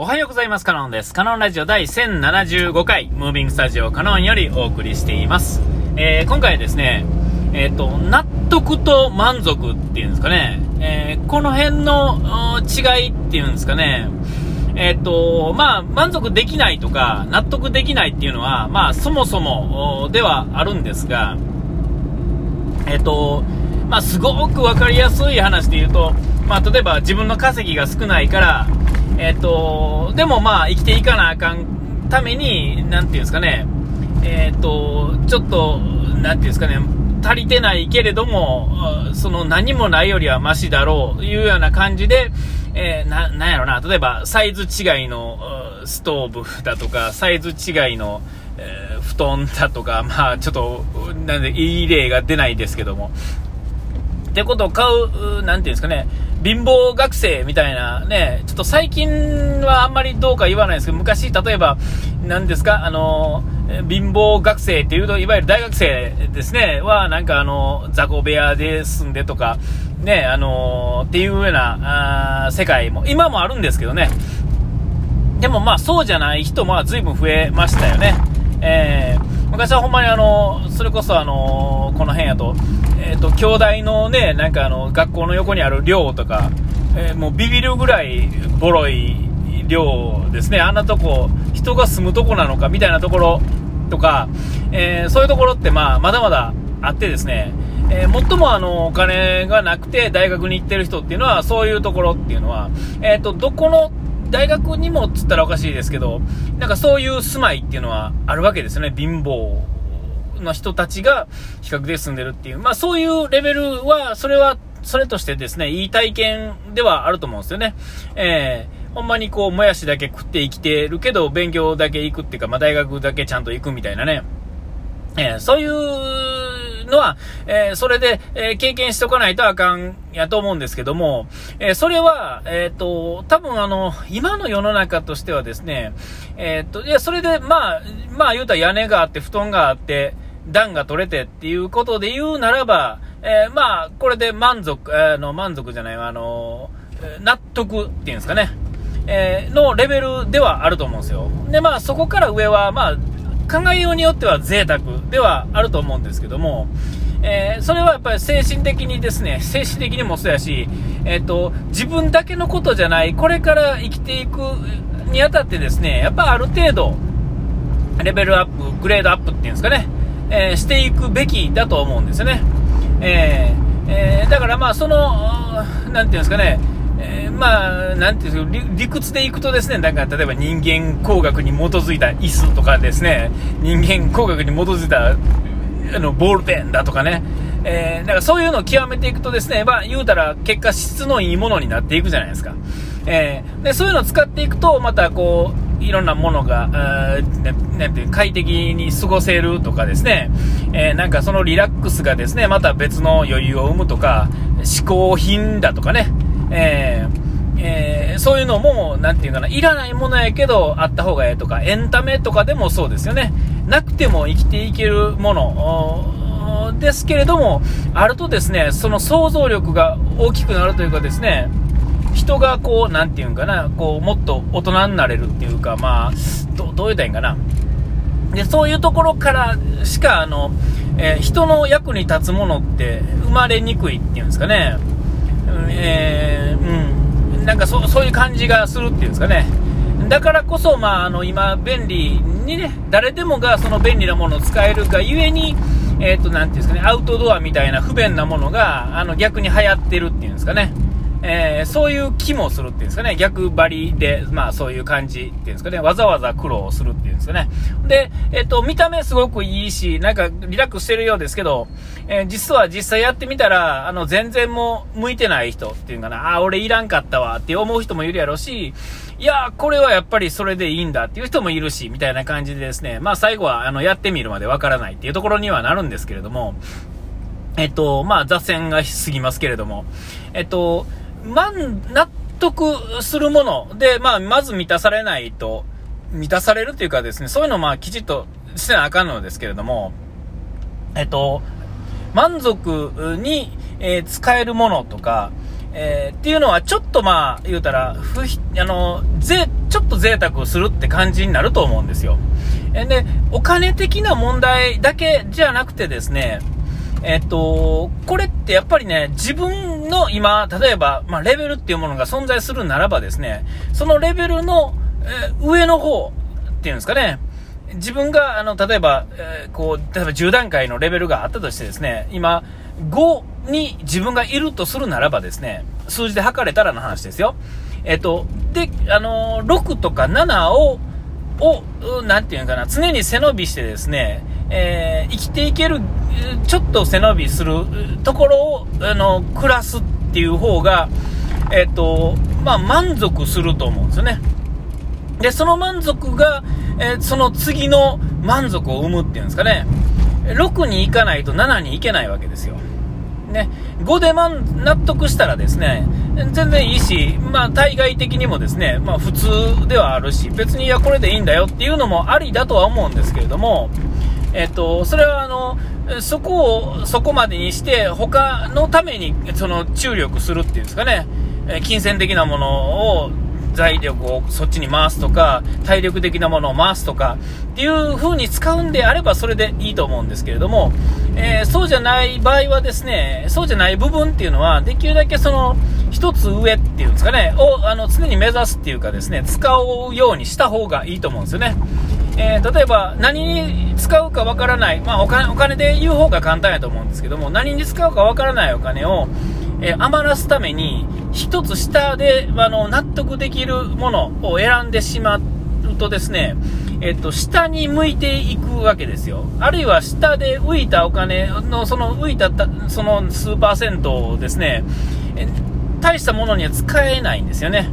おはようございます。カノンです。カノンラジオ第1075回、ムービングスタジオカノンよりお送りしています。えー、今回ですね、えっ、ー、と、納得と満足っていうんですかね、えー、この辺の違いっていうんですかね、えっ、と、まあ、満足できないとか、納得できないっていうのは、まあ、そもそもではあるんですが、えっ、と、まあ、すごく分かりやすい話で言うと、まあ、例えば自分の稼ぎが少ないから、えっ、と、でもまあ、生きていかなあかんために、なんていうんですかね、えっ、と、ちょっと、なんていうんですかね、足りてないけれども、その何もないよりはマシだろうというような感じで、えー、な、なんやろな、例えばサイズ違いのストーブだとか、サイズ違いの、えー、布団だとか、まあちょっと、なんで、いい例が出ないですけども、ってことを買う、なんていうんですかね、貧乏学生みたいなね、ちょっと最近はあんまりどうか言わないですけど、昔、例えば、何ですか、あの、貧乏学生っていうと、いわゆる大学生ですね、は、なんかあの、雑魚部屋で住んでとか、ね、あのっていうような、あ世界も、今もあるんですけどね。でもまあ、そうじゃない人も随分増えましたよね。えー、昔はほんまにあの、それこそあの、この辺やと、えっ、ー、と、兄弟のね、なんかあの、学校の横にある寮とか、えー、もうビビるぐらいボロい寮ですね。あんなとこ、人が住むとこなのかみたいなところとか、えー、そういうところってまあ、まだまだあってですね、えー、最もあの、お金がなくて大学に行ってる人っていうのは、そういうところっていうのは、えっ、と、どこの大学にもっつったらおかしいですけど、なんかそういう住まいっていうのはあるわけですよね。貧乏の人たちが比較で住んでるっていう。まあそういうレベルは、それは、それとしてですね、いい体験ではあると思うんですよね。えー、ほんまにこう、もやしだけ食って生きてるけど、勉強だけ行くっていうか、まあ大学だけちゃんと行くみたいなね。えー、そういうのは、えー、それで、えー、経験しておかないとあかんやと思うんですけども、えそれは、えっ、と、多分あの、今の世の中としてはですね、えっ、と、いや、それで、まあ、まあ言うたら屋根があって、布団があって、段が取れてっていうことで言うならば、え、まあ、これで満足、あの、満足じゃない、あの、納得っていうんですかね、え、のレベルではあると思うんですよ。で、まあ、そこから上は、まあ、考えようによっては贅沢ではあると思うんですけども、えー、それはやっぱり精神的にですね、精神的にもそうやし、えっ、ー、と、自分だけのことじゃない、これから生きていくにあたってですね、やっぱある程度、レベルアップ、グレードアップっていうんですかね、えー、していくべきだと思うんですよね。え、えー、だからまあ、その、なんていうんですかね、えー、まあ、なんていうんですか、理屈でいくとですね、なんか例えば人間工学に基づいた椅子とかですね、人間工学に基づいたあのボールペンだとかね、えー、だからそういうのを極めていくとですね、まあ、言うたら結果質のいいものになっていくじゃないですか。えー、でそういうのを使っていくと、またこう、いろんなものが、なんて快適に過ごせるとかですね、えー、なんかそのリラックスがですね、また別の余裕を生むとか、嗜好品だとかね、えーえー、そういうのも、なんていうかな、いらないものやけど、あった方がええとか、エンタメとかでもそうですよね。なくても生きていけるもの、ですけれども、あるとですね、その想像力が大きくなるというかですね、人がこう、なんていうんかな、こう、もっと大人になれるっていうか、まあ、どどう言うたらいいんかな。で、そういうところからしか、あの、えー、人の役に立つものって生まれにくいっていうんですかね。えー、うん。なんかそそういう感じがするっていうんですかね。だからこそ、まあ、あの、今、便利にね、誰でもがその便利なものを使えるがゆえに、えっ、ー、と、なんていうんですかね、アウトドアみたいな不便なものが、あの、逆に流行ってるっていうんですかね。えー、そういう気もするっていうんですかね、逆張りで、まあそういう感じっていうんですかね、わざわざ苦労するっていうんですかね。で、えっ、と、見た目すごくいいし、なんかリラックスしてるようですけど、えー、実は実際やってみたら、あの、全然もう向いてない人っていうかな、あ、俺いらんかったわって思う人もいるやろうし、いや、これはやっぱりそれでいいんだっていう人もいるし、みたいな感じでですね、まあ最後は、あの、やってみるまでわからないっていうところにはなるんですけれども、えっと、まあ、雑線が過ぎますけれども、えっと、ま納得するもので、まあ、まず満たされないと、満たされるというかですね、そういうのをまあ、きちっとしてなあかんのですけれども、えっと、満足に、えー、使えるものとか、えー、っていうのはちょっとまあ、言うたら、ふあの、ぜ、ちょっと贅沢をするって感じになると思うんですよ。で、お金的な問題だけじゃなくてですね、えっと、これってやっぱりね、自分の今、例えば、まあ、レベルっていうものが存在するならばですね、そのレベルの、えー、上の方っていうんですかね、自分が、あの、例えば、えー、こう、例えば10段階のレベルがあったとしてですね、今、5に自分がいるとするならばですね、数字で測れたらの話ですよ。えっと、で、あのー、6とか7を、を、なんていうかな、常に背伸びしてですね、えー、生きていける、ちょっと背伸びするところを、あの、暮らすっていう方が、えっと、まあ、満足すると思うんですよね。で、その満足が、えー、その次の満足を生むっていうんですかね。6に行かないと7に行けないわけですよ。ね、5で満納得したらですね、全然いいし、まあ、対外的にもですね、まあ、普通ではあるし、別にいや、これでいいんだよっていうのもありだとは思うんですけれども、えっと、それはあの、そこをそこまでにして、他のためにその注力するっていうんですかね、金銭的なものを財力をそっちに回すとか、体力的なものを回すとか、っていう風に使うんであればそれでいいと思うんですけれども、えー、そうじゃない場合はですね、そうじゃない部分っていうのは、できるだけその、一つ上っていうんですかね、をあの常に目指すっていうかですね、使うようにした方がいいと思うんですよね。えー、例えば何に使うかわからない、まあ、お金お金で言う方が簡単やと思うんですけども、何に使うかわからないお金を、えー、余らすために、一つ下で、あの、納得できるものを選んでしまうとですね、えっと、下に向いていくわけですよ。あるいは下で浮いたお金の、その浮いたその数パーセントをですね、大したものには使えないんですよね。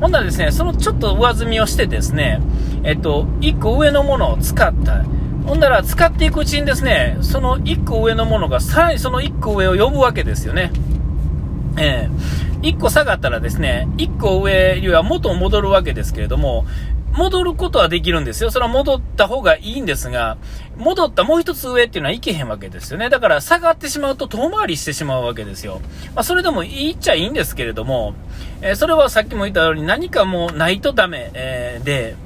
ほんならですね、そのちょっと上積みをしてですね、えっと、1個上のものを使った。ほんなら使っていくうちにですね、その1個上のものがさらにその1個上を呼ぶわけですよね。えー、1個下がったらですね、1個上には元を戻るわけですけれども、戻ることはできるんですよ。それは戻った方がいいんですが、戻ったもう一つ上っていうのはいけへんわけですよね。だから下がってしまうと遠回りしてしまうわけですよ。まあ、それでもいいっちゃいいんですけれども、えー、それはさっきも言ったように何かもうないとダメ、えー、で、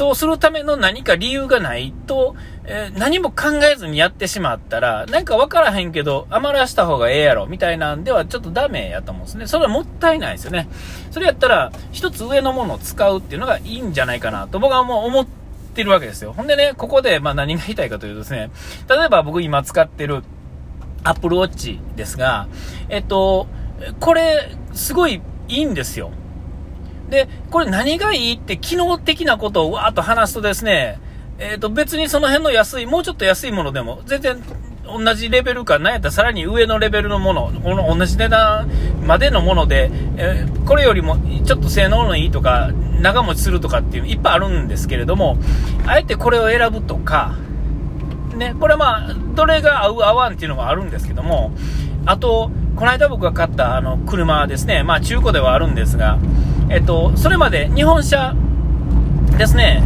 そうするための何か理由がないと、えー、何も考えずにやってしまったら、なんかわからへんけど、余らした方がええやろ、みたいなんではちょっとダメやと思うんですね。それはもったいないですよね。それやったら、一つ上のものを使うっていうのがいいんじゃないかなと僕はもう思ってるわけですよ。ほんでね、ここで、まあ何が言いたいかというとですね、例えば僕今使ってる Apple Watch ですが、えっと、これ、すごいいいんですよ。で、これ何がいいって機能的なことをわーっと話すとですね、えっ、ー、と別にその辺の安い、もうちょっと安いものでも、全然同じレベルか、なんやったらさらに上のレベルのもの、この同じ値段までのもので、えー、これよりもちょっと性能のいいとか、長持ちするとかっていういっぱいあるんですけれども、あえてこれを選ぶとか、ね、これはまあ、どれが合う合わんっていうのがあるんですけども、あと、この間僕が買ったあの車ですね、まあ中古ではあるんですが、えっと、それまで日本車ですね、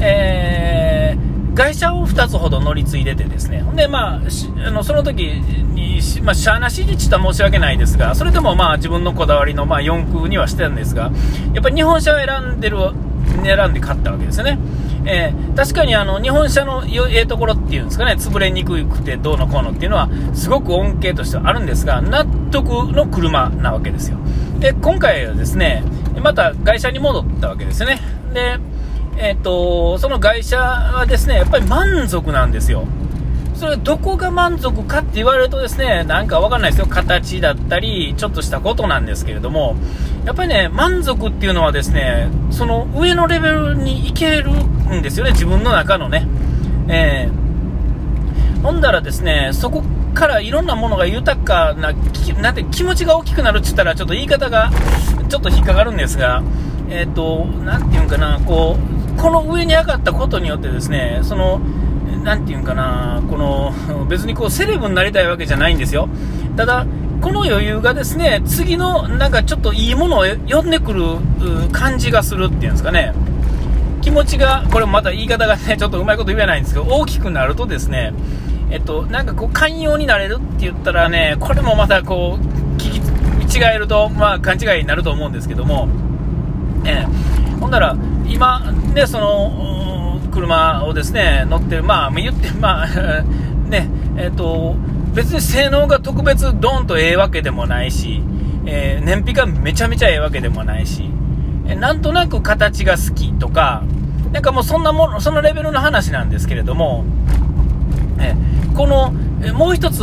えー、外車を2つほど乗り継いでてですね、で、まあ、あのその時に、まあ、しゃあなしにちった申し訳ないですが、それでもまあ自分のこだわりのまあ4駆にはしてたんですが、やっぱり日本車を選んでる、選んで買ったわけですよね。えー、確かにあの日本車のええところっていうんですかね、潰れにくくてどうのこうのっていうのは、すごく恩恵としてはあるんですが、納得の車なわけですよ。で、今回はですね、でまた会社に戻ったわけですね。で、えっ、ー、と、その会社はですね、やっぱり満足なんですよ。それどこが満足かって言われるとですね、なんかわかんないですよ。形だったり、ちょっとしたことなんですけれども、やっぱりね、満足っていうのはですね、その上のレベルに行けるんですよね、自分の中のね。えー、ほんだらですね、そこからいろんなものが豊かな、なんて気持ちが大きくなるって言ったら、ちょっと言い方がちょっと引っかかるんですが、えっ、ー、と、なんていうんかな、こう、この上に上がったことによってですね、その、なんていうんかな、この、別にこう、セレブになりたいわけじゃないんですよ。ただ、この余裕がですね、次のなんかちょっといいものを呼んでくる感じがするっていうんですかね。気持ちが、これまた言い方がね、ちょっとうまいこと言えないんですけど、大きくなるとですね、えっと、なんかこう、寛容になれるって言ったらね、これもまたこう、聞き違えると、まあ、勘違いになると思うんですけども、えー、ほんなら、今、ね、その、車をですね、乗ってる、まあ、言って、まあ、ね、えっ、と、別に性能が特別ドーンとええわけでもないし、えー、燃費がめちゃめちゃええわけでもないし、えなんとなく形が好きとか、なんかもうそんなもの、そのレベルの話なんですけれども、え。この、もう一つ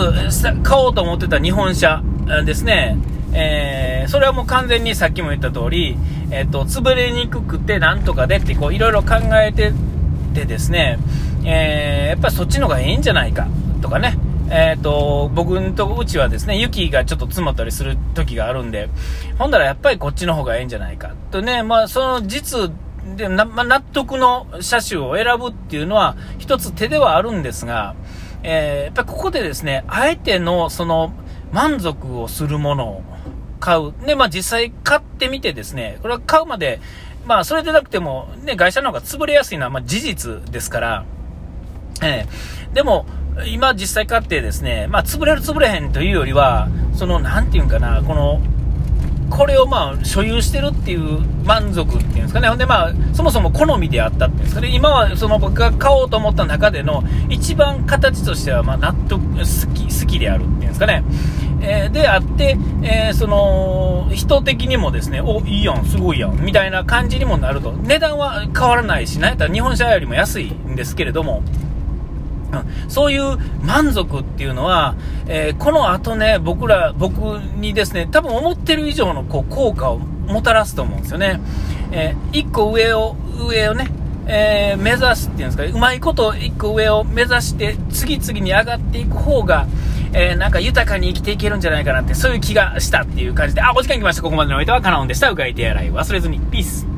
買おうと思ってた日本車ですね、えー、それはもう完全にさっきも言った通り、えっ、ー、と、潰れにくくてなんとかでってこういろいろ考えててですね、えー、やっぱりそっちの方がいいんじゃないかとかね、えっ、ー、と、僕んとうちはですね、雪がちょっと積もったりする時があるんで、ほんだらやっぱりこっちの方がいいんじゃないかとね、まあその実で、まあ、納得の車種を選ぶっていうのは一つ手ではあるんですが、えー、やっぱここでですね、あえてのその満足をするものを買う。で、まあ実際買ってみてですね、これは買うまで、まあそれでなくても、ね、会社の方が潰れやすいのはま事実ですから、えー、でも、今実際買ってですね、まあ潰れる潰れへんというよりは、その、なんていうんかな、この、これをまあ所有してるっていう満足っていうんですかね。ほんでまあ、そもそも好みであったっていうんですかね。今はその僕が買おうと思った中での一番形としてはま納得、好き、好きであるっていうんですかね。えー、であって、えー、その、人的にもですね、お、いいやん、すごいやん、みたいな感じにもなると。値段は変わらないし、なんやったら日本車よりも安いんですけれども、そういう満足っていうのは、えー、この後ね、僕ら、僕にですね、多分思ってる以上のこう効果をもたらすと思うんですよね。えー、一個上を、上をね、えー、目指すっていうんですか、うまいこと一個上を目指して、次々に上がっていく方が、えー、なんか豊かに生きていけるんじゃないかなって、そういう気がしたっていう感じで、あ、お時間来ました。ここまでのお相手はカナオンでした。うがい手洗い忘れずに。ピース。